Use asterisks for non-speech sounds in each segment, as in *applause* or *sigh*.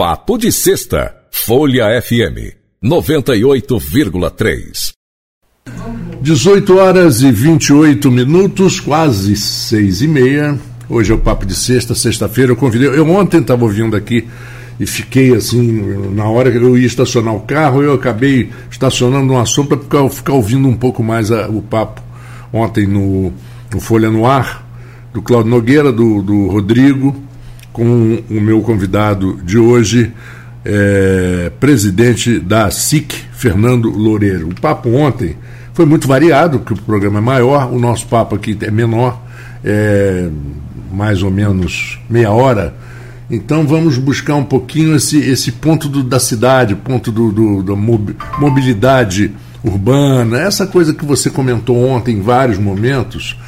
Papo de Sexta, Folha FM 98,3. 18 horas e 28 minutos, quase seis e meia. Hoje é o Papo de Sexta, sexta-feira. Eu convidei. Eu ontem estava ouvindo aqui e fiquei assim, na hora que eu ia estacionar o carro, eu acabei estacionando uma sombra para ficar, ficar, ouvindo um pouco mais a, o papo ontem no, no Folha no Ar, do Claudio Nogueira, do, do Rodrigo, com o meu convidado de hoje, é, presidente da SIC, Fernando Loureiro. O papo ontem foi muito variado, porque o programa é maior, o nosso papo aqui é menor, é mais ou menos meia hora. Então vamos buscar um pouquinho esse, esse ponto do, da cidade, ponto do, do, da mobilidade urbana, essa coisa que você comentou ontem em vários momentos.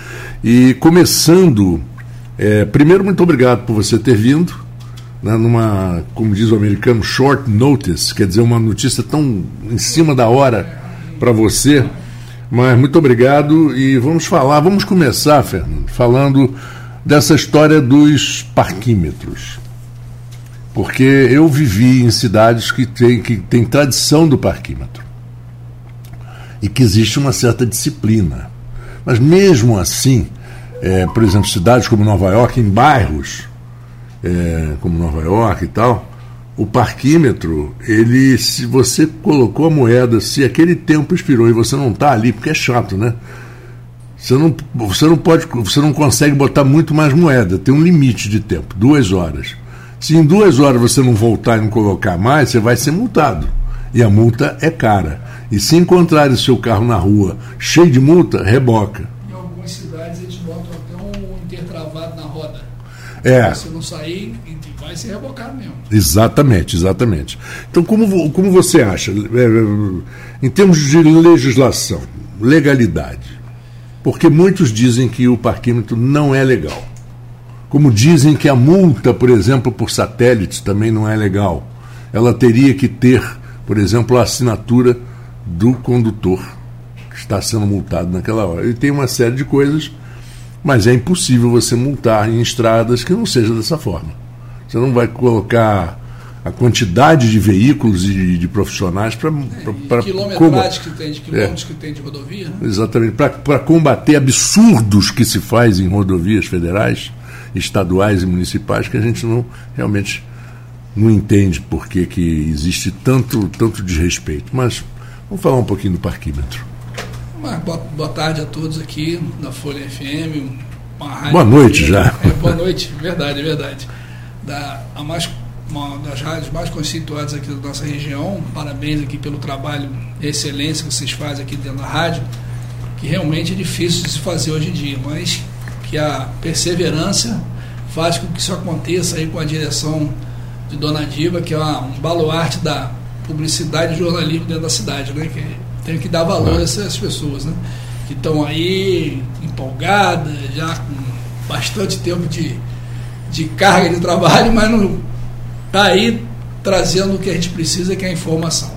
E começando é, primeiro, muito obrigado por você ter vindo, né, numa, como diz o americano, short notice, quer dizer, uma notícia tão em cima da hora para você. Mas muito obrigado e vamos falar, vamos começar, Fernando, falando dessa história dos parquímetros. Porque eu vivi em cidades que têm que tem tradição do parquímetro e que existe uma certa disciplina. Mas mesmo assim, é, por exemplo, cidades como Nova York, em bairros é, como Nova York e tal, o parquímetro, ele, se você colocou a moeda, se aquele tempo expirou e você não está ali, porque é chato, né? Você não, você não pode, você não consegue botar muito mais moeda, tem um limite de tempo, duas horas. Se em duas horas você não voltar e não colocar mais, você vai ser multado. E a multa é cara. E se encontrar o seu carro na rua cheio de multa, reboca. É. Se não sair, vai ser rebocado mesmo. Exatamente, exatamente. Então, como, como você acha, é, é, em termos de legislação, legalidade, porque muitos dizem que o parquímetro não é legal. Como dizem que a multa, por exemplo, por satélites também não é legal. Ela teria que ter, por exemplo, a assinatura do condutor que está sendo multado naquela hora. E tem uma série de coisas mas é impossível você multar em estradas que não seja dessa forma. Você não vai colocar a quantidade de veículos e de profissionais para. É, quilometragem que tem, de quilômetros é, que tem de rodovia. Né? Exatamente. Para combater absurdos que se faz em rodovias federais, estaduais e municipais que a gente não realmente não entende por que, que existe tanto, tanto desrespeito. Mas vamos falar um pouquinho do parquímetro. Boa, boa, tarde a todos aqui da Folha FM. boa noite já. É, boa noite, verdade, é verdade. Da, a mais, uma das rádios mais conceituadas aqui da nossa região. Parabéns aqui pelo trabalho excelência que vocês fazem aqui dentro da rádio, que realmente é difícil de se fazer hoje em dia, mas que a perseverança faz com que isso aconteça aí com a direção de Dona Diva, que é uma, um baluarte da publicidade e jornalismo dentro da cidade, né? Que tem que dar valor a essas pessoas, né? Que estão aí empolgadas, já com bastante tempo de, de carga de trabalho, mas não está aí trazendo o que a gente precisa, que é a informação.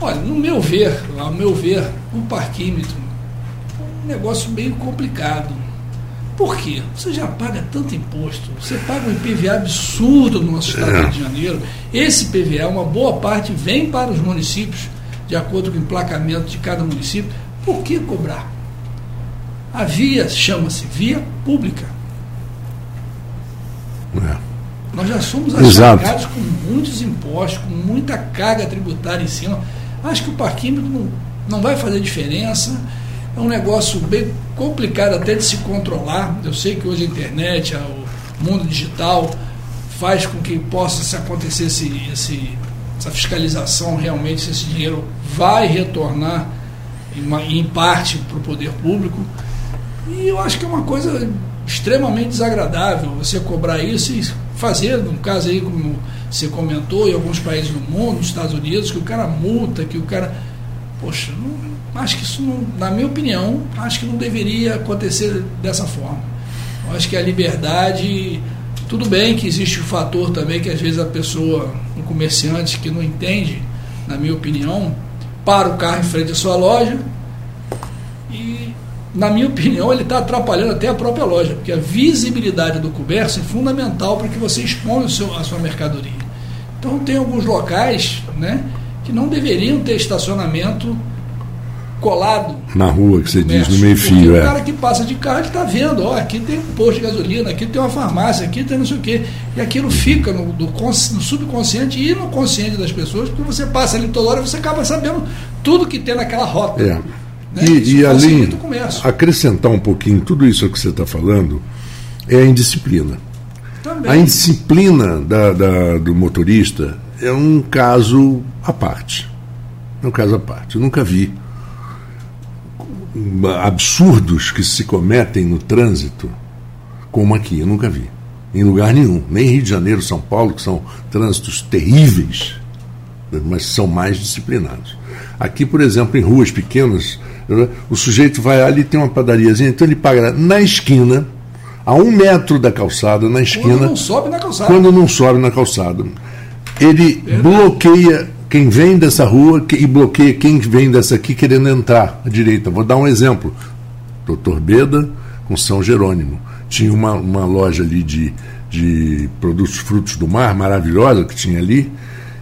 Olha, no meu ver, ao meu ver, o parquímetro é um negócio meio complicado. Por quê? Você já paga tanto imposto, você paga um IPVA absurdo no nosso estado do Rio de Janeiro. Esse IPVA, uma boa parte, vem para os municípios de acordo com o emplacamento de cada município. Por que cobrar? A via chama-se via pública. É. Nós já somos achagados com muitos impostos, com muita carga tributária em cima. Acho que o parquímetro não, não vai fazer diferença. É um negócio bem complicado até de se controlar. Eu sei que hoje a internet, o mundo digital faz com que possa se acontecer esse, esse essa fiscalização realmente se esse dinheiro vai retornar em, em parte para o poder público. E eu acho que é uma coisa extremamente desagradável você cobrar isso e fazer, no caso aí, como você comentou, em alguns países do mundo, nos Estados Unidos, que o cara multa, que o cara. Poxa, não, acho que isso, não, na minha opinião, acho que não deveria acontecer dessa forma. Eu acho que a liberdade tudo bem que existe o fator também que às vezes a pessoa, um comerciante que não entende, na minha opinião, para o carro em frente à sua loja e, na minha opinião, ele está atrapalhando até a própria loja, porque a visibilidade do comércio é fundamental para que você exponha seu, a sua mercadoria. Então tem alguns locais né, que não deveriam ter estacionamento colado. Na rua, que você diz, no meio-fio. É. O cara que passa de carro, ele está vendo, ó, aqui tem um posto de gasolina, aqui tem uma farmácia, aqui tem não sei o quê. E aquilo fica no, do, no subconsciente e no consciente das pessoas, porque você passa ali toda hora, você acaba sabendo tudo que tem naquela rota. É. Né? E, e além, acrescentar um pouquinho tudo isso que você está falando, é a indisciplina. Também. A indisciplina da, da, do motorista é um caso à parte. É um caso à parte. Eu nunca vi absurdos que se cometem no trânsito como aqui. Eu nunca vi. Em lugar nenhum. Nem Rio de Janeiro, São Paulo, que são trânsitos terríveis, mas são mais disciplinados. Aqui, por exemplo, em ruas pequenas, o sujeito vai ali tem uma padariazinha, então ele paga na esquina, a um metro da calçada, na esquina. Quando não sobe na calçada. Quando não sobe na calçada. Ele Verdade. bloqueia quem vem dessa rua e bloqueia quem vem dessa aqui querendo entrar à direita. Vou dar um exemplo. Doutor Beda com São Jerônimo. Tinha uma, uma loja ali de, de produtos frutos do mar, maravilhosa que tinha ali,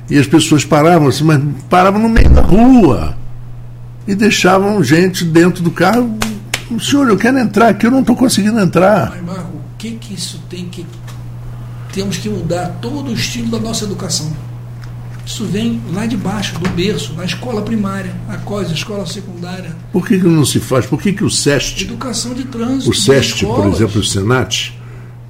e as pessoas paravam assim, mas paravam no meio da rua e deixavam gente dentro do carro. Senhor, eu quero entrar aqui, eu não estou conseguindo entrar. Mas, Marco, o que, que isso tem que. Temos que mudar todo o estilo da nossa educação. Isso vem lá de baixo, do berço, na escola primária, na COS, escola secundária. Por que, que não se faz? Por que, que o SEST. Educação de trânsito. O SEST, por exemplo, o SENAT,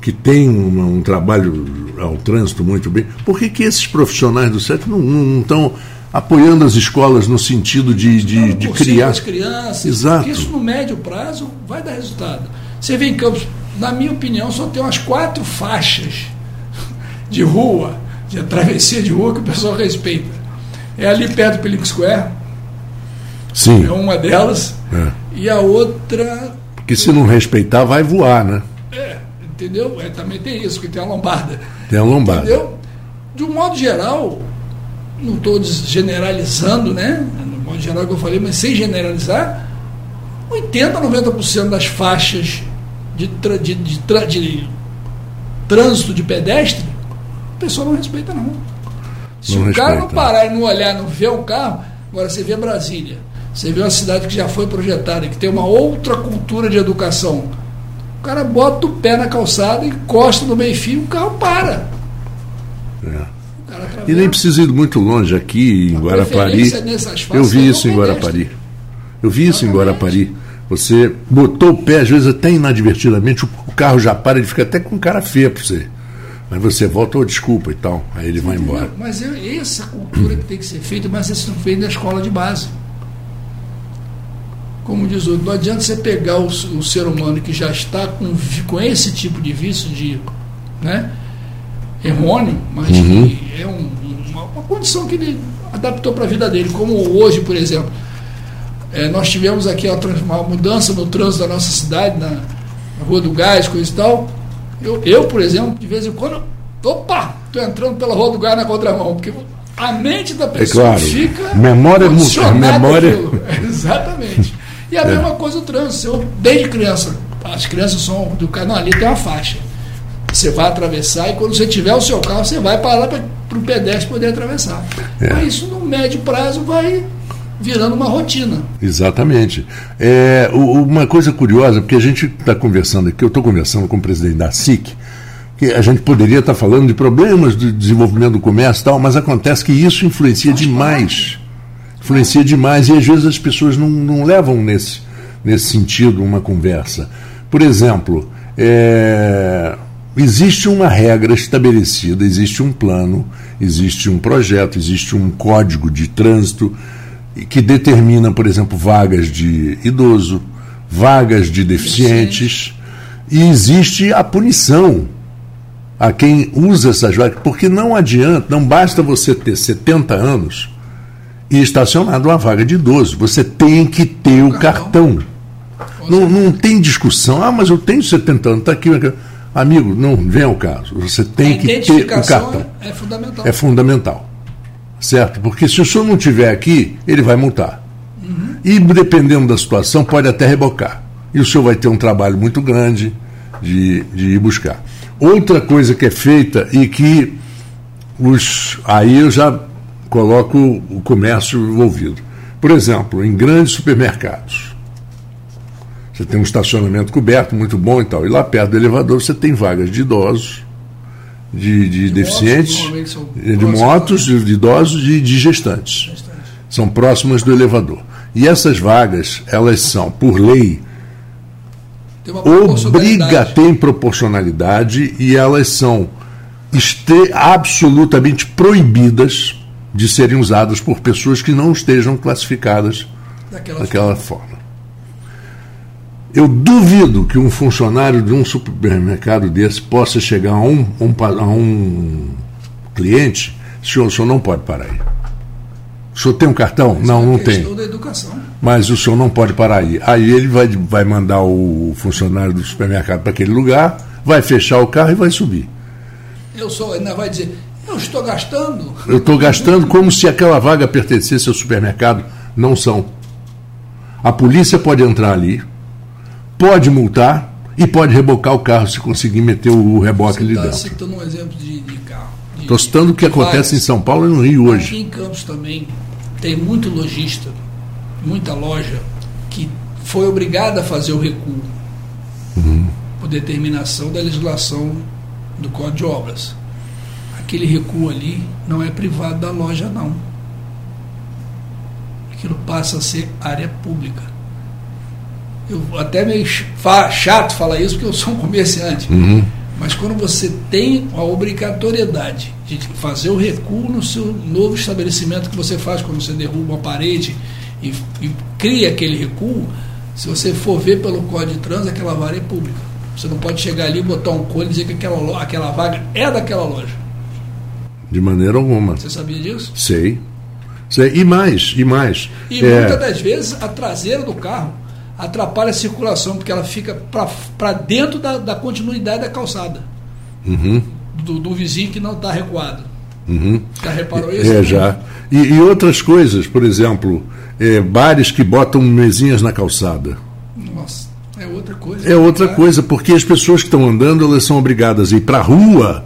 que tem um, um, trabalho ao trânsito muito bem, por que, que esses profissionais do SEST não, estão apoiando as escolas no sentido de, de, de criar. as crianças. Exato. Porque isso no médio prazo vai dar resultado. Você vê em Campos, na minha opinião, só tem umas quatro faixas de rua de travessia de rua que o pessoal respeita. É ali perto do Pelic Square. Sim. É uma delas. É. E a outra. Que se não respeitar, vai voar, né? É, entendeu? É, também tem isso, que tem a lombada. Tem a lombada. Entendeu? De um modo geral, não estou generalizando, né? No modo geral que eu falei, mas sem generalizar, 80, 90% das faixas de, tra, de, de, de, de trânsito de pedestre a pessoa não respeita, não. Se não o respeita. cara não parar e não olhar, não ver o carro, agora você vê Brasília, você vê uma cidade que já foi projetada, que tem uma outra cultura de educação. O cara bota o pé na calçada, encosta no meio-fio, o carro para. É. E nem precisa ir muito longe aqui em a Guarapari. Eu vi isso em Guarapari. Eu vi isso em Guarapari. Você botou o pé, às vezes até inadvertidamente, o carro já para, ele fica até com cara feia para você. Mas você volta ou desculpa e tal. Aí ele vai embora. Mas é essa cultura que tem que ser feita, mas isso não feito na escola de base. Como diz o outro, não adianta você pegar o, o ser humano que já está com, com esse tipo de vício de, né, errôneo, mas uhum. que é um, uma, uma, condição que ele adaptou para a vida dele. Como hoje, por exemplo, é, nós tivemos aqui uma mudança no trânsito da nossa cidade, na, na Rua do Gás, coisa e tal eu, eu, por exemplo, de vez em quando, opa, estou entrando pela Rua do Gás na contramão, porque a mente da pessoa é claro. fica memória é memória *laughs* exatamente e a é. mesma coisa o trânsito eu, desde criança as crianças são do canal ali tem uma faixa você vai atravessar e quando você tiver o seu carro você vai parar para o pedestre poder atravessar é. mas isso no médio prazo vai virando uma rotina. Exatamente. É, uma coisa curiosa, porque a gente está conversando aqui, eu estou conversando com o presidente da SIC, que a gente poderia estar tá falando de problemas de desenvolvimento do comércio e tal, mas acontece que isso influencia Faz demais. Influencia demais e às vezes as pessoas não, não levam nesse, nesse sentido uma conversa. Por exemplo, é, existe uma regra estabelecida, existe um plano, existe um projeto, existe um código de trânsito que determina, por exemplo, vagas de idoso, vagas de deficientes, e existe a punição a quem usa essas vagas, porque não adianta, não basta você ter 70 anos e estacionado uma vaga de idoso, você tem que ter o cartão. Não, não tem discussão, ah, mas eu tenho 70 anos, está aqui. Amigo, não vem ao caso. Você tem que ter o cartão. É fundamental. É fundamental certo? Porque se o senhor não tiver aqui, ele vai multar. Uhum. E dependendo da situação, pode até rebocar. E o senhor vai ter um trabalho muito grande de, de ir buscar. Outra coisa que é feita e que os, aí eu já coloco o comércio envolvido. Por exemplo, em grandes supermercados. Você tem um estacionamento coberto, muito bom e tal. E lá perto do elevador você tem vagas de idosos, de, de, de deficientes, motos, de motos, de, de idosos e de gestantes. gestantes. São próximas do elevador. E essas vagas, elas são, por lei, tem obriga tem proporcionalidade e elas são absolutamente proibidas de serem usadas por pessoas que não estejam classificadas daquela, daquela forma. forma. Eu duvido que um funcionário de um supermercado desse possa chegar a um, um a um cliente, senhor, o senhor não pode parar aí. O senhor tem um cartão? Mas não, é não tem. Da educação. Mas o senhor não pode parar aí. Aí ele vai, vai mandar o funcionário do supermercado para aquele lugar, vai fechar o carro e vai subir. Eu sou, ainda vai dizer, eu estou gastando. Eu estou gastando como se aquela vaga pertencesse ao supermercado. Não são. A polícia pode entrar ali, pode multar e pode rebocar o carro se conseguir meter o reboque ali tá dentro. Citando um exemplo de, de carro. Estou citando o que acontece em São Paulo e no Rio hoje. Aqui em Campos também tem muito lojista, muita loja que foi obrigada a fazer o recuo uhum. por determinação da legislação do Código de Obras. Aquele recuo ali não é privado da loja, não. Aquilo passa a ser área pública. Eu até meio chato falar isso porque eu sou um comerciante. Uhum. Mas quando você tem a obrigatoriedade de fazer o recuo no seu novo estabelecimento que você faz quando você derruba uma parede e, e cria aquele recuo, se você for ver pelo Código de Trânsito, aquela vaga é pública. Você não pode chegar ali, botar um cone e dizer que aquela, aquela vaga é daquela loja. De maneira alguma. Você sabia disso? Sei. Sei. E mais, e mais. E é... muitas das vezes a traseira do carro atrapalha a circulação, porque ela fica para dentro da, da, continuidade da calçada. Uhum. Do, do, vizinho que não está recuado. Uhum. Já reparou isso? É, já. E, e outras coisas, por exemplo, é, bares que botam mesinhas na calçada. Nossa, é outra coisa. É outra coisa, porque as pessoas que estão andando, elas são obrigadas a ir para a rua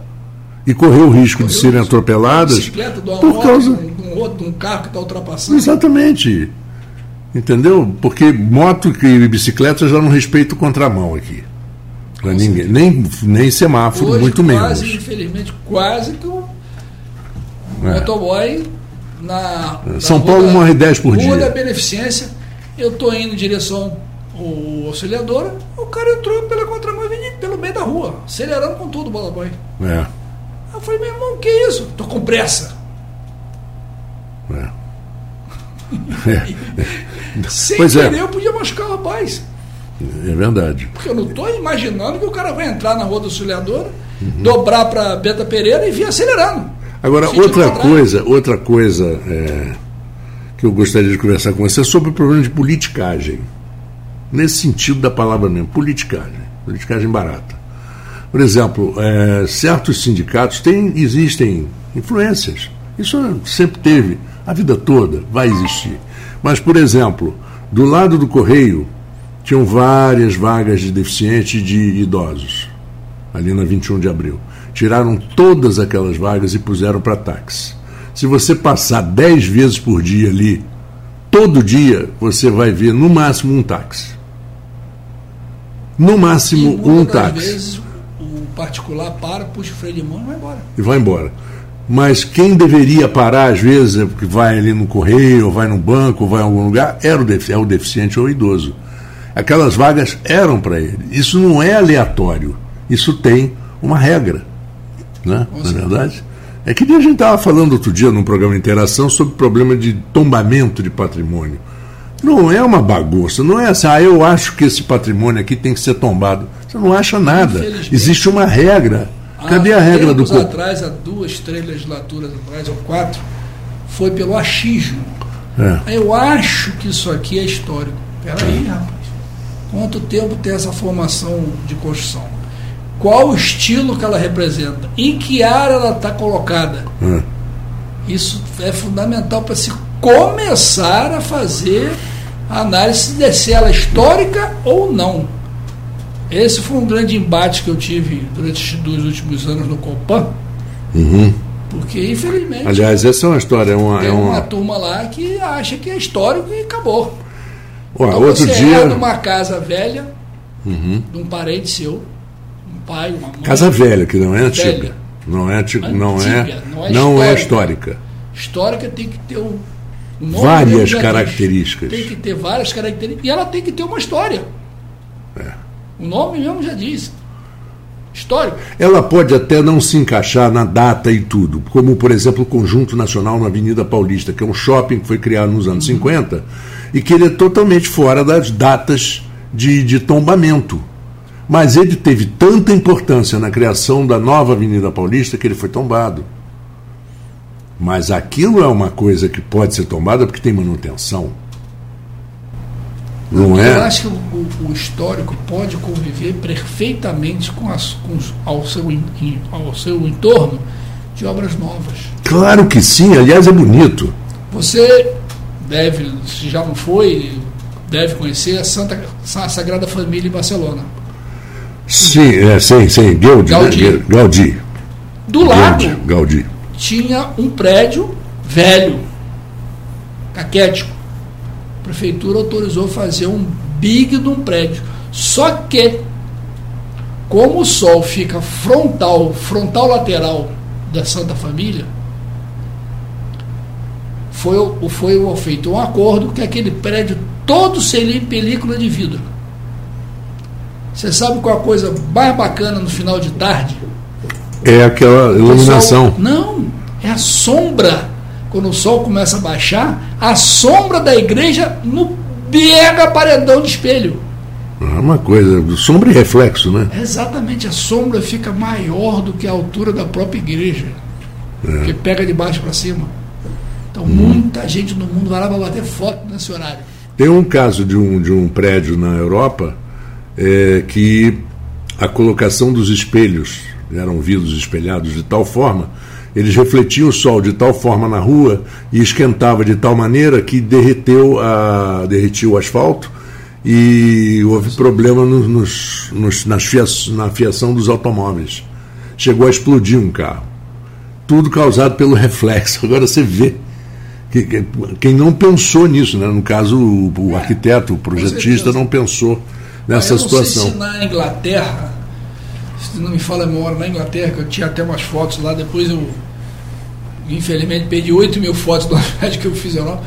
e correr o risco correr de serem atropeladas. Bicicleta, por causa de um, outro, um carro que está ultrapassando. Exatamente. Entendeu? Porque moto e bicicleta já não respeitam contramão aqui. Para ninguém. Nem, nem semáforo, Hoje, muito quase, menos. Infelizmente, quase que o é. motoboy na. São na Paulo morre 10 por rua dia. Rua da Beneficência, eu estou indo em direção ao auxiliadora, o cara entrou pela contramão e pelo meio da rua, acelerando com tudo o bolaboy. É. Eu falei, meu irmão, que isso? Tô com pressa. É. Sem pois é. querer, é. eu podia machucar o rapaz. É verdade. Porque eu não estou imaginando que o cara vai entrar na rua do auxiliador, uhum. dobrar para Beta Pereira e vir acelerando. Agora, outra coisa, outra coisa é, que eu gostaria de conversar com você é sobre o problema de politicagem. Nesse sentido da palavra mesmo, politicagem. Politicagem barata. Por exemplo, é, certos sindicatos têm, existem influências. Isso sempre teve a vida toda vai existir. Mas, por exemplo, do lado do correio, tinham várias vagas de deficientes e de idosos, ali na 21 de abril. Tiraram todas aquelas vagas e puseram para táxi. Se você passar 10 vezes por dia ali, todo dia, você vai ver no máximo um táxi. No máximo um táxi. Vezes, o particular para, puxa o freio de mão e vai embora. E vai embora mas quem deveria parar, às vezes, é porque vai ali no correio, ou vai no banco, ou vai em algum lugar, era o, defici é o deficiente ou o idoso. Aquelas vagas eram para ele. Isso não é aleatório. Isso tem uma regra. Né? Não é verdade? É que a gente estava falando outro dia num programa de interação sobre o problema de tombamento de patrimônio. Não é uma bagunça, não é assim, ah, eu acho que esse patrimônio aqui tem que ser tombado. Você não acha nada. Existe uma regra Cadê a regra do corpo? atrás, há duas, três legislaturas atrás, ou quatro, foi pelo achismo. É. Eu acho que isso aqui é histórico. Peraí, rapaz. Quanto tempo tem essa formação de construção? Qual o estilo que ela representa? Em que área ela está colocada? É. Isso é fundamental para se começar a fazer a análise de se ela é histórica ou não. Esse foi um grande embate que eu tive durante os dois últimos anos no Copan. Uhum. Porque, infelizmente. Aliás, essa é uma história. É uma, tem é uma... uma turma lá que acha que é histórico e acabou. Ué, então, outro você dia. é numa casa velha, de um parente seu, um pai, uma mãe. Casa velha, que não é antiga. Velha. Não é, antiga, não é, não é não é histórica. histórica. Tem que ter um. Várias características. Tem que ter várias características. E ela tem que ter uma história. O nome mesmo já diz. Histórico. Ela pode até não se encaixar na data e tudo, como, por exemplo, o Conjunto Nacional na Avenida Paulista, que é um shopping que foi criado nos anos 50 e que ele é totalmente fora das datas de, de tombamento. Mas ele teve tanta importância na criação da nova Avenida Paulista que ele foi tombado. Mas aquilo é uma coisa que pode ser tombada porque tem manutenção. Não Eu é? acho que o, o- histórico pode conviver perfeitamente com, as, com ao, seu, ao seu entorno de obras novas. Claro que sim, aliás é bonito. Você deve, se já não foi, deve conhecer a Santa a Sagrada Família em Barcelona. Sim, é, sim, sim. Gaudí. Gaudí. Né? Gaudí. Do lado Gaudí. Gaudí. tinha um prédio velho, caquético. A prefeitura autorizou fazer um big de um prédio. Só que, como o sol fica frontal, frontal lateral da Santa Família, foi, foi feito um acordo que aquele prédio todo seria em película de vidro. Você sabe qual a coisa mais bacana no final de tarde? É aquela iluminação. O sol- não, é a sombra. Quando o sol começa a baixar, a sombra da igreja no mega paredão de espelho. É uma coisa, sombra e reflexo, né? Exatamente, a sombra fica maior do que a altura da própria igreja. Que pega de baixo para cima. Então muita gente no mundo vai lá para bater foto nesse horário. Tem um caso de um, de um prédio na Europa é, que a colocação dos espelhos eram vidros espelhados de tal forma, eles refletiam o sol de tal forma na rua e esquentava de tal maneira que derreteu a, derretiu o asfalto e houve problema nos, nos, nos- nas fia- na fiação dos automóveis. Chegou a explodir um carro. Tudo causado pelo *laughs* reflexo. Agora você vê que- que- quem não pensou nisso, né? no caso o, o arquiteto, o projetista não pensou nessa situação. se na Inglaterra, se não me fala a memória, na Inglaterra, que eu tinha até umas fotos lá, depois eu infelizmente perdi 8 mil fotos do *laughs* viagem que eu fiz lá.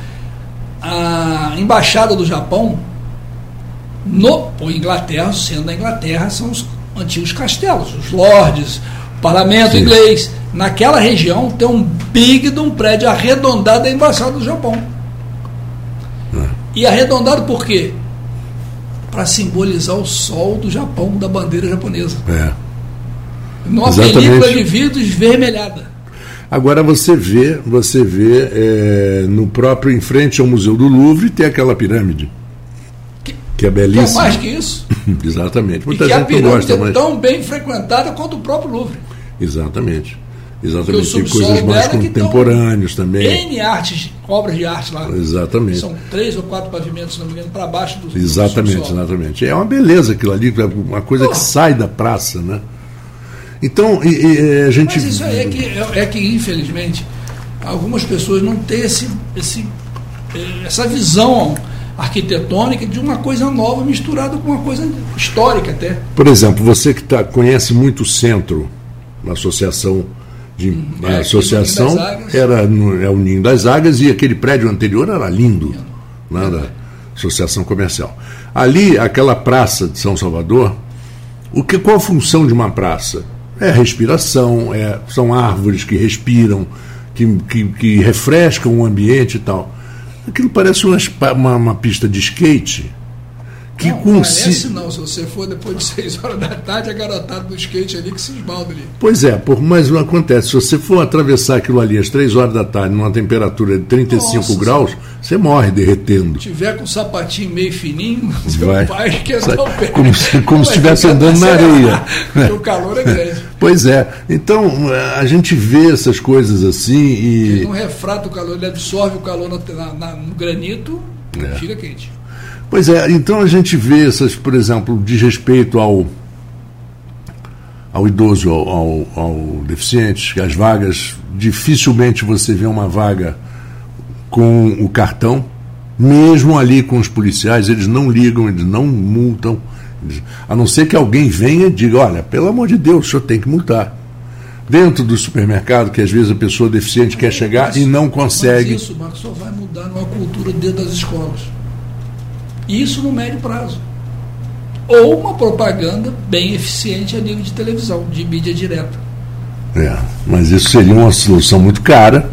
A embaixada do Japão, no pô, Inglaterra, sendo a Inglaterra, são os antigos castelos, os lords, o parlamento Sim. inglês. Naquela região tem um big de um prédio arredondado da embaixada do Japão. E arredondado por quê? Para simbolizar o sol do Japão, da bandeira japonesa. É. Numa Exatamente. película de vidro esvermelhada. Agora você vê, você vê é, no próprio em frente ao Museu do Louvre tem aquela pirâmide Que, que é que é belíssima. mais que isso. *laughs* Exatamente. E Muita que a gente pirâmide gosta, é mas tão bem frequentada quanto o próprio Louvre. exatamente, exatamente. Tem coisas mais que contemporâneas também. N artes, obras de arte lá. Exatamente. São três ou quatro pavimentos, se não me engano, para baixo do do Exatamente, subsolo. exatamente. É uma beleza aquilo ali, é uma coisa que Pô. sai da praça, né? Então, e- e, a gente. Mas isso aí é que, é, é que, infelizmente, algumas pessoas não têm esse, esse, essa visão arquitetônica de uma coisa nova misturada com uma coisa histórica até. Por exemplo, você que tá, conhece muito o centro, na associação de é, a aqui associação era no, é o Ninho das Águas e aquele prédio anterior era lindo, né, da associação comercial. Ali, aquela praça de São Salvador, o que qual a função de uma praça? É respiração, é, são árvores que respiram, que, que, que refrescam o ambiente e tal. Aquilo parece uma, uma, uma pista de skate que não, consi- parece não, se você for depois de *laughs* 6 horas da tarde, a garotada do skate ali que se esbalda ali. Pois é, por, mas não acontece. Se você for atravessar aquilo ali às 3 horas da tarde, numa temperatura de 35 Nossa graus, você morre derretendo. Se tiver com um sapatinho meio fininho, *laughs* seu Vai. pai que Sai- o pé. como se- como se estivesse andando na areia. *laughs* Porque o calor é grande. Pois é. Então, a gente vê essas coisas assim Ele e. não refrata o calor, ele absorve o calor na- na- no granito, É. fica quente. Pois é, então a gente vê essas, por exemplo, diz respeito ao ao idoso, ao, ao, ao deficiente, as vagas, dificilmente você vê uma vaga com o cartão, mesmo ali com os policiais, eles não ligam, eles não multam, eles, a não ser que alguém venha e diga, olha, pelo amor de Deus, o senhor tem que multar. Dentro do supermercado, que às vezes a pessoa deficiente quer chegar Mas- e não consegue. Mas isso, Marcos, só vai mudar numa cultura dentro das escolas. Isso no médio prazo. Ou uma propaganda bem eficiente a nível de televisão, de mídia direta. É, mas isso seria uma solução muito cara,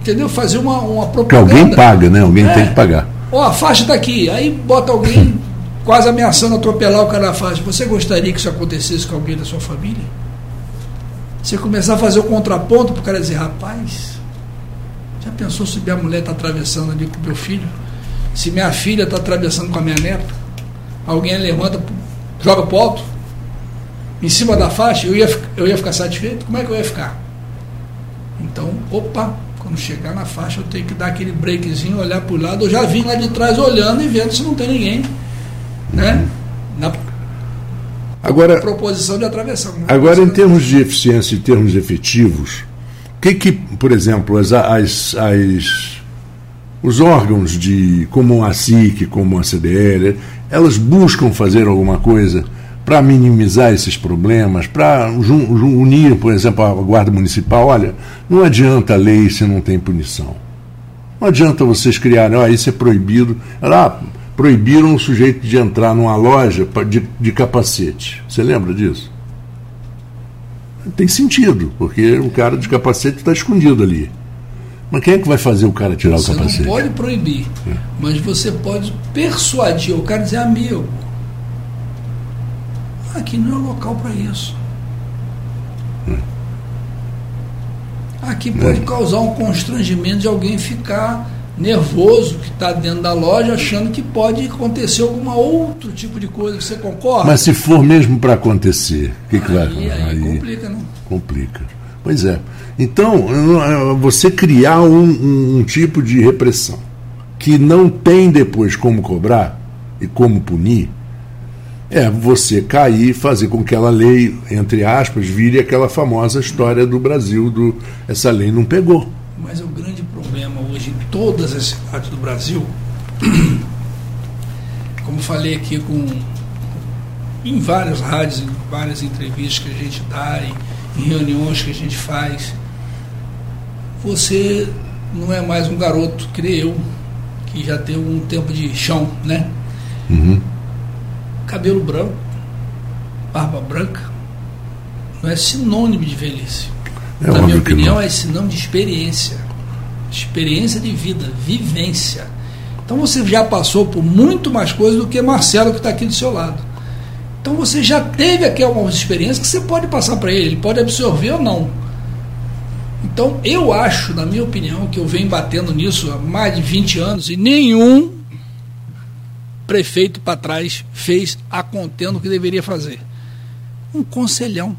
Entendeu? Fazer uma, uma porque propaganda. alguém paga, né? Alguém É. tem que pagar. Ó, a faixa está aqui. Aí bota alguém *laughs* quase ameaçando atropelar o cara na faixa. Você gostaria que isso acontecesse com alguém da sua família? Você começar a fazer o contraponto para o cara dizer, rapaz, já pensou se minha mulher está atravessando ali com o meu filho? Se minha filha está atravessando com a minha neta? Alguém levanta, joga pro alto, em cima da faixa, eu ia, eu ia ficar satisfeito? Como é que eu ia ficar? Então, opa, quando chegar na faixa eu tenho que dar aquele breakzinho, olhar para o lado. Eu já vim lá de trás olhando e vendo se não tem ninguém. Né? Na Agora, proposição de atravessar. Agora, em termos de eficiência, em termos efetivos, o que que, por exemplo, as, as, as- os órgãos de como a SIC, como a CDL, elas buscam fazer alguma coisa para minimizar esses problemas, para unir, por exemplo, a Guarda Municipal. Olha, não adianta a lei se não tem punição. Não adianta vocês criarem, ó, isso é proibido. Ah, proibiram o sujeito de entrar numa loja de, de capacete. Você lembra disso? Tem sentido, porque o cara de capacete está escondido ali. Mas quem é que vai fazer o cara tirar Você o não capacete? pode proibir, mas você pode persuadir o cara dizer, amigo, aqui não é local para isso. Aqui pode É. causar um constrangimento de alguém ficar nervoso que está dentro da loja achando que pode acontecer alguma outro tipo de coisa. Você concorda? Mas se for mesmo para acontecer, o que, que vai aí, aí complica, não? complica. Pois é. Então, você criar um, um- tipo de repressão que não tem depois como cobrar e como punir, é você cair e fazer com que aquela lei, entre aspas, vire aquela famosa história do Brasil, do essa lei não pegou. Mas o grande problema hoje em todas as cidades do Brasil, *clears throat* como falei aqui com em várias rádios, em várias entrevistas que a gente dá, em, em reuniões que a gente faz, você não é mais um garoto, creio eu, que já tem um tempo de chão, né? Cabelo branco, barba branca, não é sinônimo de velhice. É Na minha opinião, é sinônimo de experiência. Experiência de vida, vivência. Então você já passou por muito mais coisas do que Marcelo que está aqui do seu lado. Então você já teve aqui algumas experiências que você pode passar para ele, ele pode absorver ou não. Então eu acho, na minha opinião, que eu venho batendo nisso há mais de 20 anos e nenhum prefeito para trás fez a contendo o que deveria fazer. Um conselhão.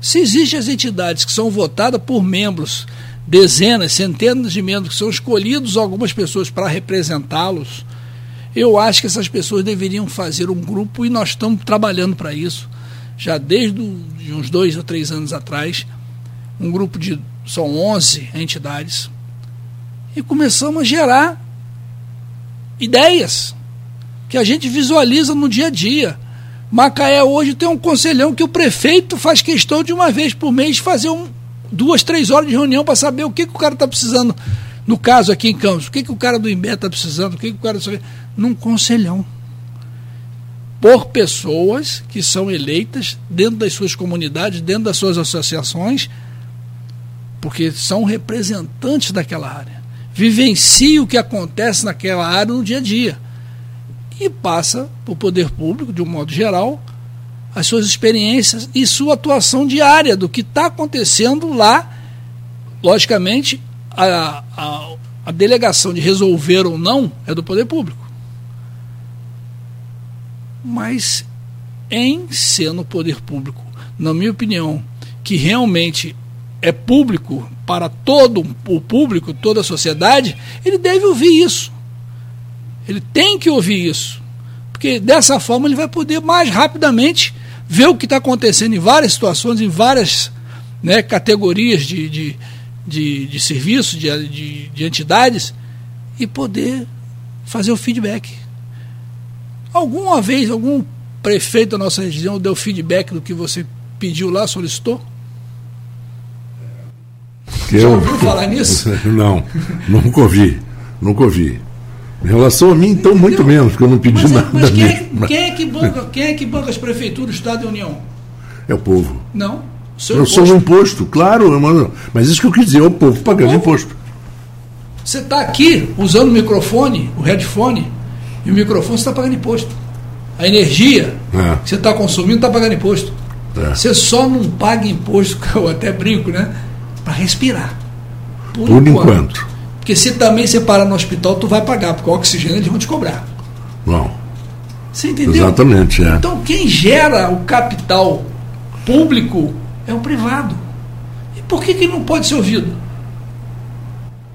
Se existem as entidades que são votadas por membros, dezenas, centenas de membros, que são escolhidos algumas pessoas para representá-los, eu acho que essas pessoas deveriam fazer um grupo e nós estamos trabalhando para isso. Já desde uns dois ou três anos atrás, um grupo de. são 11 entidades, e começamos a gerar ideias que a gente visualiza no dia a dia. Macaé hoje tem um conselhão que o prefeito faz questão de uma vez por mês fazer um, duas, três horas de reunião para saber o que, que o cara está precisando. No caso aqui em Campos, o que, que o cara do Imbé está precisando, o que, que o cara. Num conselhão. Por pessoas que são eleitas dentro das suas comunidades, dentro das suas associações, porque são representantes daquela área. Vivenciam o que acontece naquela área no dia a dia e passa para o poder público, de um modo geral, as suas experiências e sua atuação diária do que está acontecendo lá. Logicamente, a, a, a delegação de resolver ou não é do poder público. Mas, em sendo poder público, na minha opinião, que realmente é público para todo o público, toda a sociedade, ele deve ouvir isso. Ele tem que ouvir isso. Porque dessa forma ele vai poder mais rapidamente ver o que está acontecendo em várias situações, em várias né, categorias de, de, de, de serviços, de, de, de entidades, e poder fazer o feedback. Alguma vez, algum prefeito da nossa região deu feedback do que você pediu lá, solicitou? Que Já ouviu falar *laughs* nisso? Não, nunca ouvi. Nunca ouvi. Em relação a mim, então, Entendeu? muito menos, porque eu não pedi mas, nada. Mas quem, é, quem, é que banca, quem é que banca as prefeituras, Estado e União? É o povo. Não. Seu eu sou um imposto, claro, mano, mas isso que eu quis dizer, é o povo pagando o povo. imposto. Você está aqui usando o microfone, o headphone, e o microfone você está pagando imposto. A energia é. que você está consumindo está pagando imposto. É. Você só não paga imposto, *laughs* eu até brinco, né? Para respirar. Por, Por enquanto. enquanto. Porque se também você parar no hospital, tu vai pagar, porque o oxigênio eles vão te cobrar. Bom. Você entendeu? Exatamente, é. Então quem gera o capital público é o privado. E por que, que não pode ser ouvido?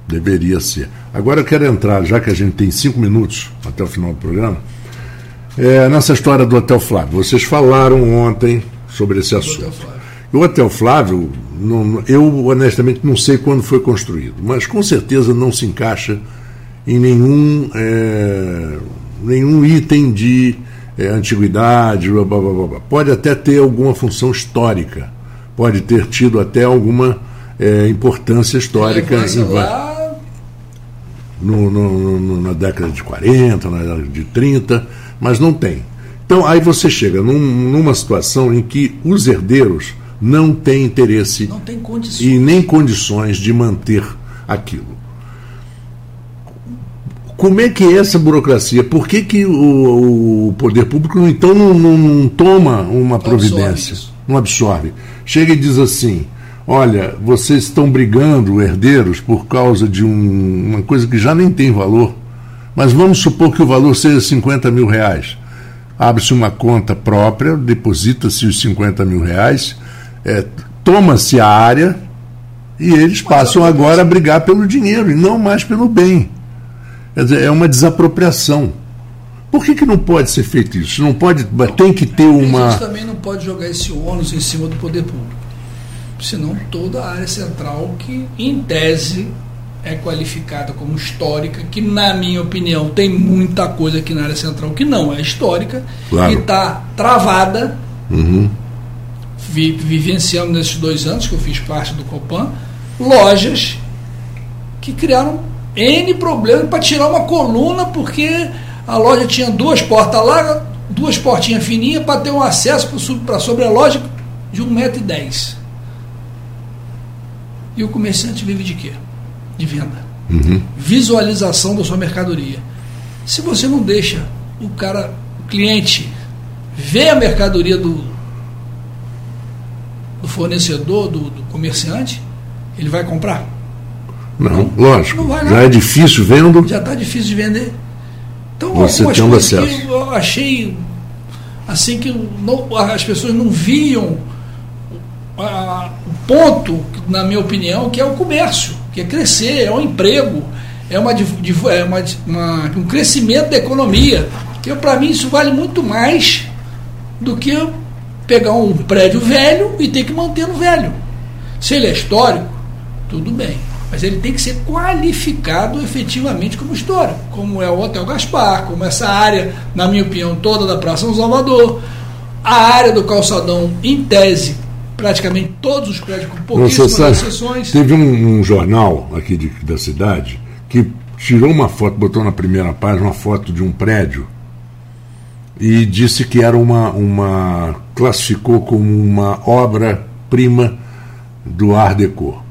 Deveria ser. Agora eu quero entrar, já que a gente tem cinco minutos até o final do programa, é, nessa história do Hotel Flávio. Vocês falaram ontem sobre esse assunto. O Hotel Flávio, não, eu honestamente não sei quando foi construído, mas com certeza não se encaixa em nenhum, é, nenhum item de é, antiguidade. Blá, blá, blá, pode até ter alguma função histórica, pode ter tido até alguma é, importância histórica em, lá... no, no, no, na década de 40, na década de 30, mas não tem. Então aí você chega num, numa situação em que os herdeiros não tem interesse não tem e nem condições de manter aquilo. Como é que é essa burocracia? Por que, que o, o poder público então não, não, não toma uma providência? Não absorve. Chega e diz assim: olha, vocês estão brigando, herdeiros, por causa de um, uma coisa que já nem tem valor, mas vamos supor que o valor seja 50 mil reais. Abre-se uma conta própria, deposita-se os 50 mil reais é, toma-se a área e eles passam agora a brigar pelo dinheiro e não mais pelo bem. Quer dizer, é uma desapropriação. Por que, que não pode ser feito isso? Não pode, tem que ter uma. A gente também não pode jogar esse ônus em cima do poder público. Senão toda a área central, que em tese é qualificada como histórica, que na minha opinião tem muita coisa aqui na área central que não é histórica, claro. e está travada. Uhum vi, vivenciando nesses dois anos que eu fiz parte do Copan, lojas que criaram N problemas para tirar uma coluna, porque a loja tinha duas portas largas, duas portinhas fininhas para ter um acesso para sobre a loja de 1,10m. E o comerciante vive de quê? De venda. Uhum. Visualização da sua mercadoria. Se você não deixa o cara, o cliente, ver a mercadoria do, do fornecedor, do, do comerciante, ele vai comprar? Não, não lógico. Não já é difícil vendo. Já está difícil de vender. Então, Você tendo acesso. que eu achei assim que não, as pessoas não viam a, ponto, na minha opinião, que é o comércio, que é crescer, é o emprego, é, uma, é uma, uma um crescimento da economia. Que para mim isso vale muito mais do que pegar um prédio velho e ter que manter no velho. Se ele é histórico, tudo bem. Mas ele tem que ser qualificado efetivamente como histórico, como é o Hotel Gaspar, como essa área, na minha opinião, toda da Praça São Salvador, a área do calçadão, em tese, praticamente todos os prédios com pouquíssimas exceções. Teve um, um jornal aqui de, da cidade que tirou uma foto, botou na primeira página uma foto de um prédio e disse que era uma, uma classificou como uma obra-prima do Art Deco,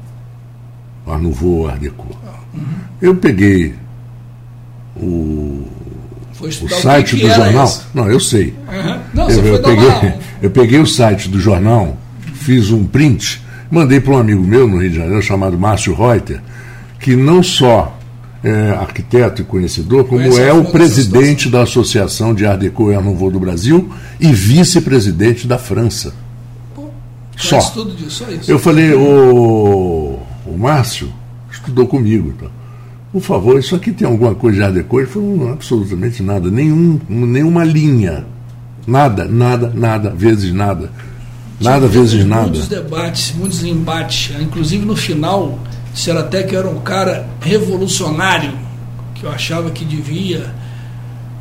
Art Nouveau Art Deco. Uhum. Eu peguei o, o site do jornal. Esse? Não, eu sei. Uhum. Não, eu, eu peguei, eu peguei o site do jornal, fiz um print, mandei para um amigo meu no Rio de Janeiro chamado Márcio Reuter, que não só é, arquiteto e conhecedor, como Conhece é o presidente da Associação de Art Deco e Art Nouveau do Brasil e vice-presidente da França. Pô, só. Disso, só. Eu falei, o, o Márcio estudou comigo. Então. Por favor, isso aqui tem alguma coisa de Art Deco? Ele falou, não, absolutamente nada, nenhum, nenhuma linha. Nada, nada, nada, vezes nada. Nada vezes nada. Muitos debates, muitos embates, inclusive no final, disseram até que eu era um cara revolucionário, que eu achava que devia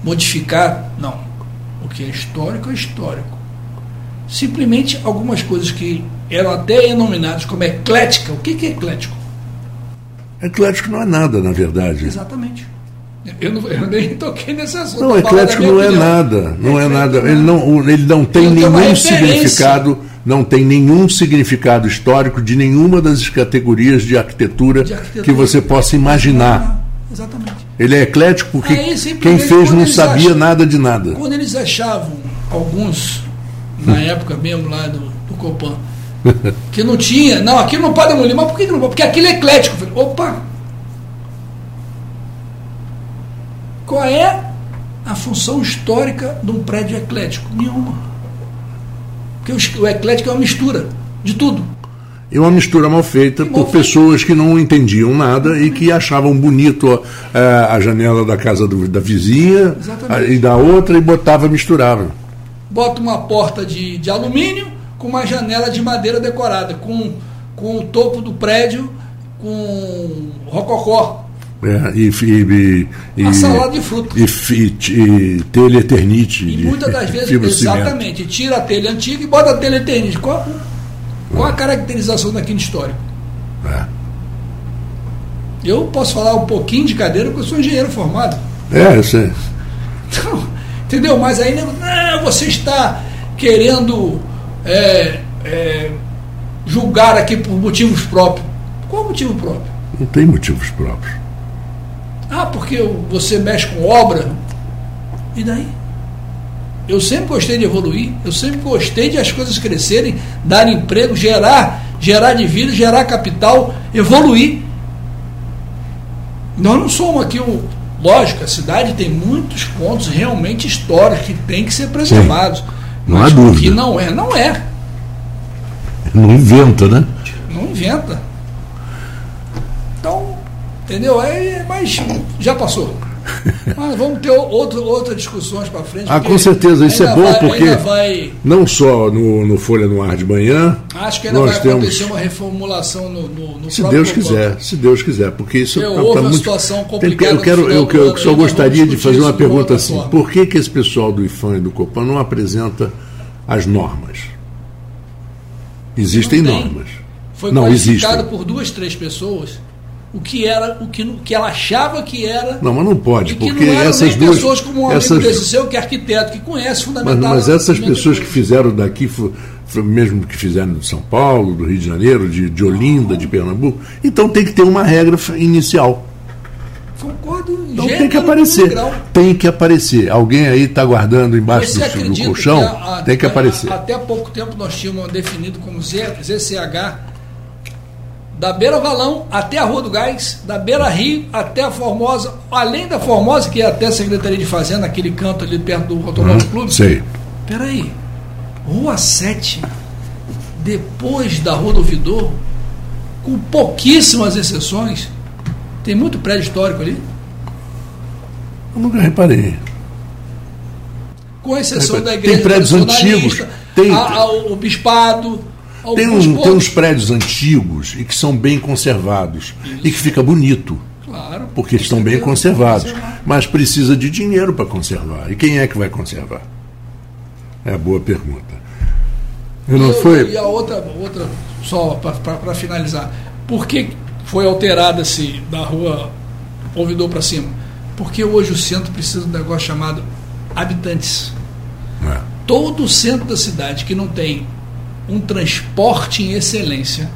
modificar. Não. O que é histórico é histórico. Simplesmente algumas coisas que eram até denominadas como eclética. O que é eclético? Eclético não é nada, na verdade. Exatamente. Eu, não, eu nem toquei nesse assunto. Não, eclético não é opinião. nada. Não é, é nada. Ele não, ele não tem nenhum significado, não tem nenhum significado histórico de nenhuma das categorias de arquitetura, de arquitetura que você possa imaginar. Exatamente. Ele é eclético porque é quem fez não sabia acham, nada de nada. Quando eles achavam, alguns, na época mesmo lá do, do Copan, *laughs* que não tinha, não, aquilo não pode demolir, mas por que não pode? Porque aquilo é eclético. Falei, opa, Qual é a função histórica de um prédio eclético? Nenhuma. Porque o eclético é uma mistura de tudo. E uma mistura mal feita por pessoas que não entendiam nada e que achavam bonito a, a janela da casa do, da vizinha a, e da outra e botava, misturava. Bota uma porta de, de alumínio com uma janela de madeira decorada, com, com o topo do prédio com rococó. É, e, e, e, a salada de fruta. E, e, e telha eternite. E muitas das *laughs* vezes, exatamente, tira a telha antiga e bota a telha eternite. Qual, qual a caracterização daquilo histórico? É. Eu posso falar um pouquinho de cadeira porque eu sou engenheiro formado. É, eu sei. Então, *laughs* entendeu? Mas aí não, você está querendo é, é, julgar aqui por motivos próprios. Qual motivo próprio? Não tem motivos próprios. Ah, porque você mexe com obra. E daí? Eu sempre gostei de evoluir, eu sempre gostei de as coisas crescerem, dar emprego, gerar, gerar de vida, gerar capital, evoluir. Nós não somos aqui um. Lógico, a cidade tem muitos pontos realmente históricos que tem que ser preservados. Sim, não há dúvida. que não é, não é. Não inventa, né? Não inventa. Então, Entendeu? Aí, mas já passou. *laughs* Mas vamos ter outro, outras discussões para frente. Ah, com certeza, isso é bom vai, porque vai... não só no, no, Folha no Ar de manhã. Acho que ainda vai temos... acontecer uma reformulação no, no, no Se Deus quiser, se Deus quiser, porque isso é tá, muito... situação complicada. Eu quero, eu, eu, eu só gostaria de fazer uma pergunta assim: forma. por que, que esse pessoal do IFAM e do Copan não apresenta as normas? Existem normas. Foi não, existem. por duas, três pessoas o que era, o que, o que ela achava que era. Não, mas não pode, porque não essas duas pessoas como um essas... amigo desse seu que é arquiteto, que conhece fundamental. Mas, mas essas pessoas que fizeram daqui, mesmo que fizeram de São Paulo, do Rio de Janeiro, de, de Olinda, de Pernambuco, então tem que ter uma regra inicial. Concordo. Então tem que aparecer. Tem que aparecer. Alguém aí está guardando embaixo do, do, colchão, que a, tem que aparecer. Até pouco tempo nós tínhamos definido como ZCH da Beira Valão até a Rua do Gás, da Beira Rio até a Formosa, além da Formosa, que é até a Secretaria de Fazenda, aquele canto ali perto do Automóvel hum, Clube. Sei. Peraí, Rua 7, depois da Rua do Vidor, com pouquíssimas exceções, tem muito prédio histórico ali? Eu nunca reparei. Com exceção da igreja tem prédios antigos, tem, a, a, o bispado, tem, um, tem uns prédios antigos e que são bem conservados Isso. e que fica bonito. Claro. Porque estão bem conservados. Mas precisa de dinheiro para conservar. E quem é que vai conservar? É a boa pergunta. Eu não e, foi... e a outra, outra só para finalizar, por que foi alterada-se da rua Ouvidor para cima? Porque hoje o centro precisa de um negócio chamado habitantes. É. Todo o centro da cidade que não tem um transporte em excelência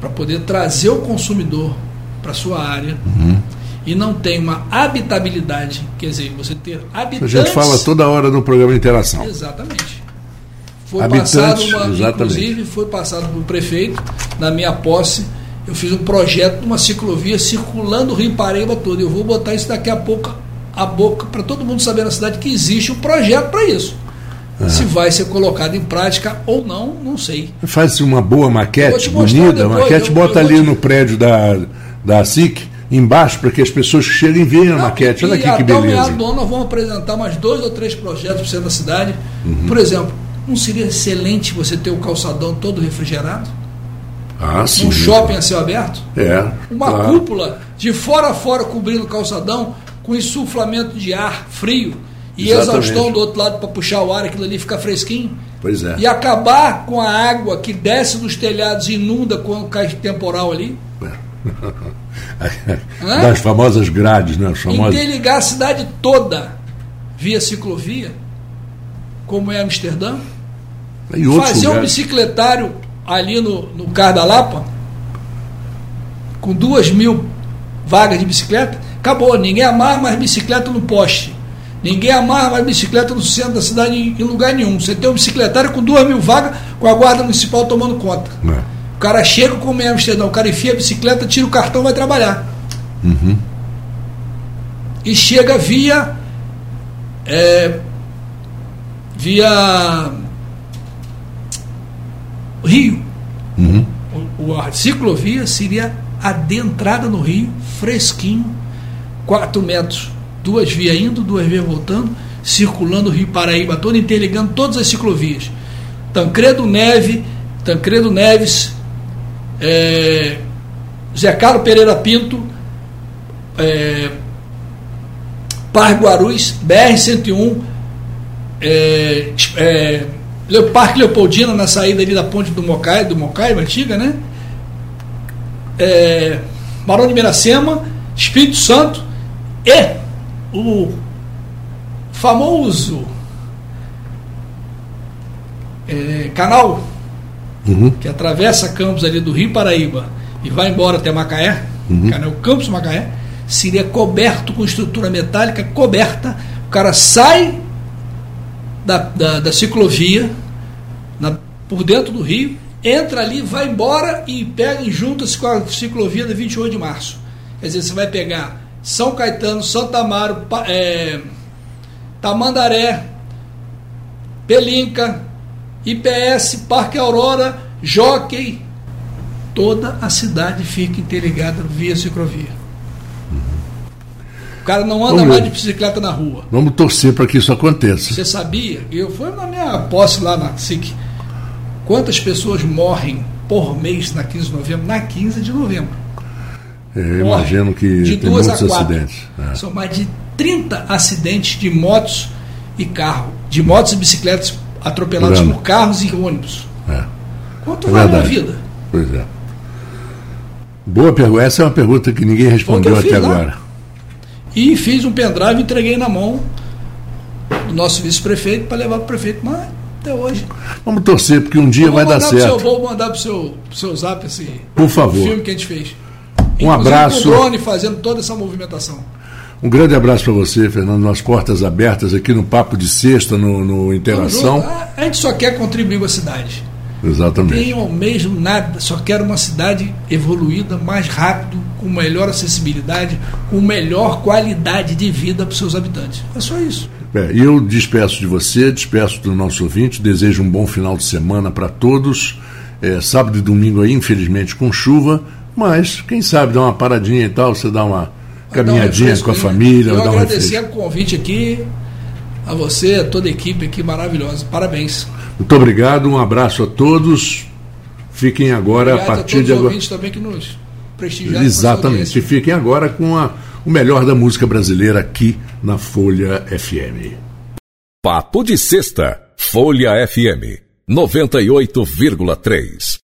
para poder trazer o consumidor para sua área uhum. e não tem uma habitabilidade, quer dizer, você ter habitantes. A gente fala toda hora no programa Interação. Exatamente. Foi habitantes, passado uma, exatamente. inclusive foi passado para o prefeito na minha posse. Eu fiz um projeto de uma ciclovia circulando o Rio Paraíba todo. Eu vou botar isso daqui a pouco a boca para todo mundo saber na cidade que existe um projeto para isso. É. Se vai ser colocado em prática ou não, não sei. Faz uma boa maquete, bonita, a maquete, eu, bota eu ali te... no prédio da, da SIC, embaixo para que as pessoas cheguem e vejam a maquete. Olha aqui que beleza. Até o do ano nós vamos apresentar mais dois ou três projetos para o centro da cidade. Uhum. Por exemplo, não seria excelente você ter o calçadão todo refrigerado? Ah, sim. Um shopping a céu aberto? É. Uma claro. cúpula de fora a fora cobrindo o calçadão com insuflamento de ar frio e Exatamente. exaustão do outro lado para puxar o ar, aquilo ali fica fresquinho. Pois é. E acabar com a água que desce dos telhados e inunda quando cai temporal ali. *laughs* das famosas grades, né? As famosas... Interligar a cidade toda via ciclovia, como é Amsterdã. Fazer lugares. um bicicletário ali no, no Car da Lapa, com duas mil vagas de bicicleta, acabou. Ninguém amarra mais bicicleta no poste. Ninguém amarra mais bicicleta no centro da cidade em, lugar nenhum. Você tem um bicicletário com duas mil vagas, com a guarda municipal tomando conta. É. O cara chega com o Amsterdã, o cara enfia a bicicleta, tira o cartão vai trabalhar. Uhum. E chega via. É, via Rio. Uhum. O, a ciclovia seria adentrada no Rio, fresquinho, 4 metros, duas vias indo, duas vias voltando, circulando o Rio Paraíba todo, interligando todas as ciclovias. Tancredo Neve, Tancredo Neves, é, Zé Carlos Pereira Pinto, é, Par Guarus, BR-101, é, é, Parque Leopoldina, na saída ali da ponte do Mocai, do Mocai, antiga, né? É, Barão de Miracema, Espírito Santo e o famoso é, canal uhum. que atravessa Campos ali do Rio Paraíba e vai embora até Macaé, uhum. canal Campos Macaé, seria coberto com estrutura metálica coberta. O cara sai da, da, da ciclovia na, por dentro do rio, entra ali, vai embora e pega e junta-se com a ciclovia da 28 de março. Quer dizer, você vai pegar São Caetano, Santa Amaro, é, Tamandaré, Pelinca, IPS, Parque Aurora, Jockey, toda a cidade fica interligada via ciclovia cara não anda Vamos mais de bicicleta na rua. Vamos torcer para que isso aconteça. Você sabia? Eu fui na minha posse lá na SIC. Quantas pessoas morrem por mês na 15 de novembro? Na 15 de novembro. É, eu imagino que de tem muitos acidentes. É. São mais de 30 acidentes de motos e carro. De motos e bicicletas atropelados por carros e ônibus. É. Quanto é vale a vida? Pois é. Boa pergunta. Essa é uma pergunta que ninguém respondeu até agora. E fiz um pendrive e entreguei na mão do nosso vice-prefeito para levar para o prefeito, mas até hoje. Vamos torcer, porque um dia vai dar certo. Seu, vou mandar para o seu, seu zap esse Por favor. filme que a gente fez. Um abraço. O drone fazendo toda essa movimentação. Um grande abraço para você, Fernando, nas portas abertas aqui no Papo de Sexta, no, no Interação. A gente só quer contribuir com a cidade. Exatamente. Tenho mesmo nada, só quero uma cidade evoluída, mais rápido, com melhor acessibilidade, com melhor qualidade de vida para os seus habitantes. É só isso. É, eu despeço de você, despeço do nosso ouvinte, desejo um bom final de semana para todos. É, sábado e domingo aí, infelizmente, com chuva, mas quem sabe dar uma paradinha e tal, você dá uma caminhadinha um com a família. Eu agradecer um o convite aqui, a você, a toda a equipe aqui maravilhosa. Parabéns. Muito obrigado, um abraço a todos. Fiquem agora obrigado a partir a de agora. também que nos Exatamente. Fiquem agora com a, o melhor da música brasileira aqui na Folha FM. Papo de Sexta, Folha FM 98,3.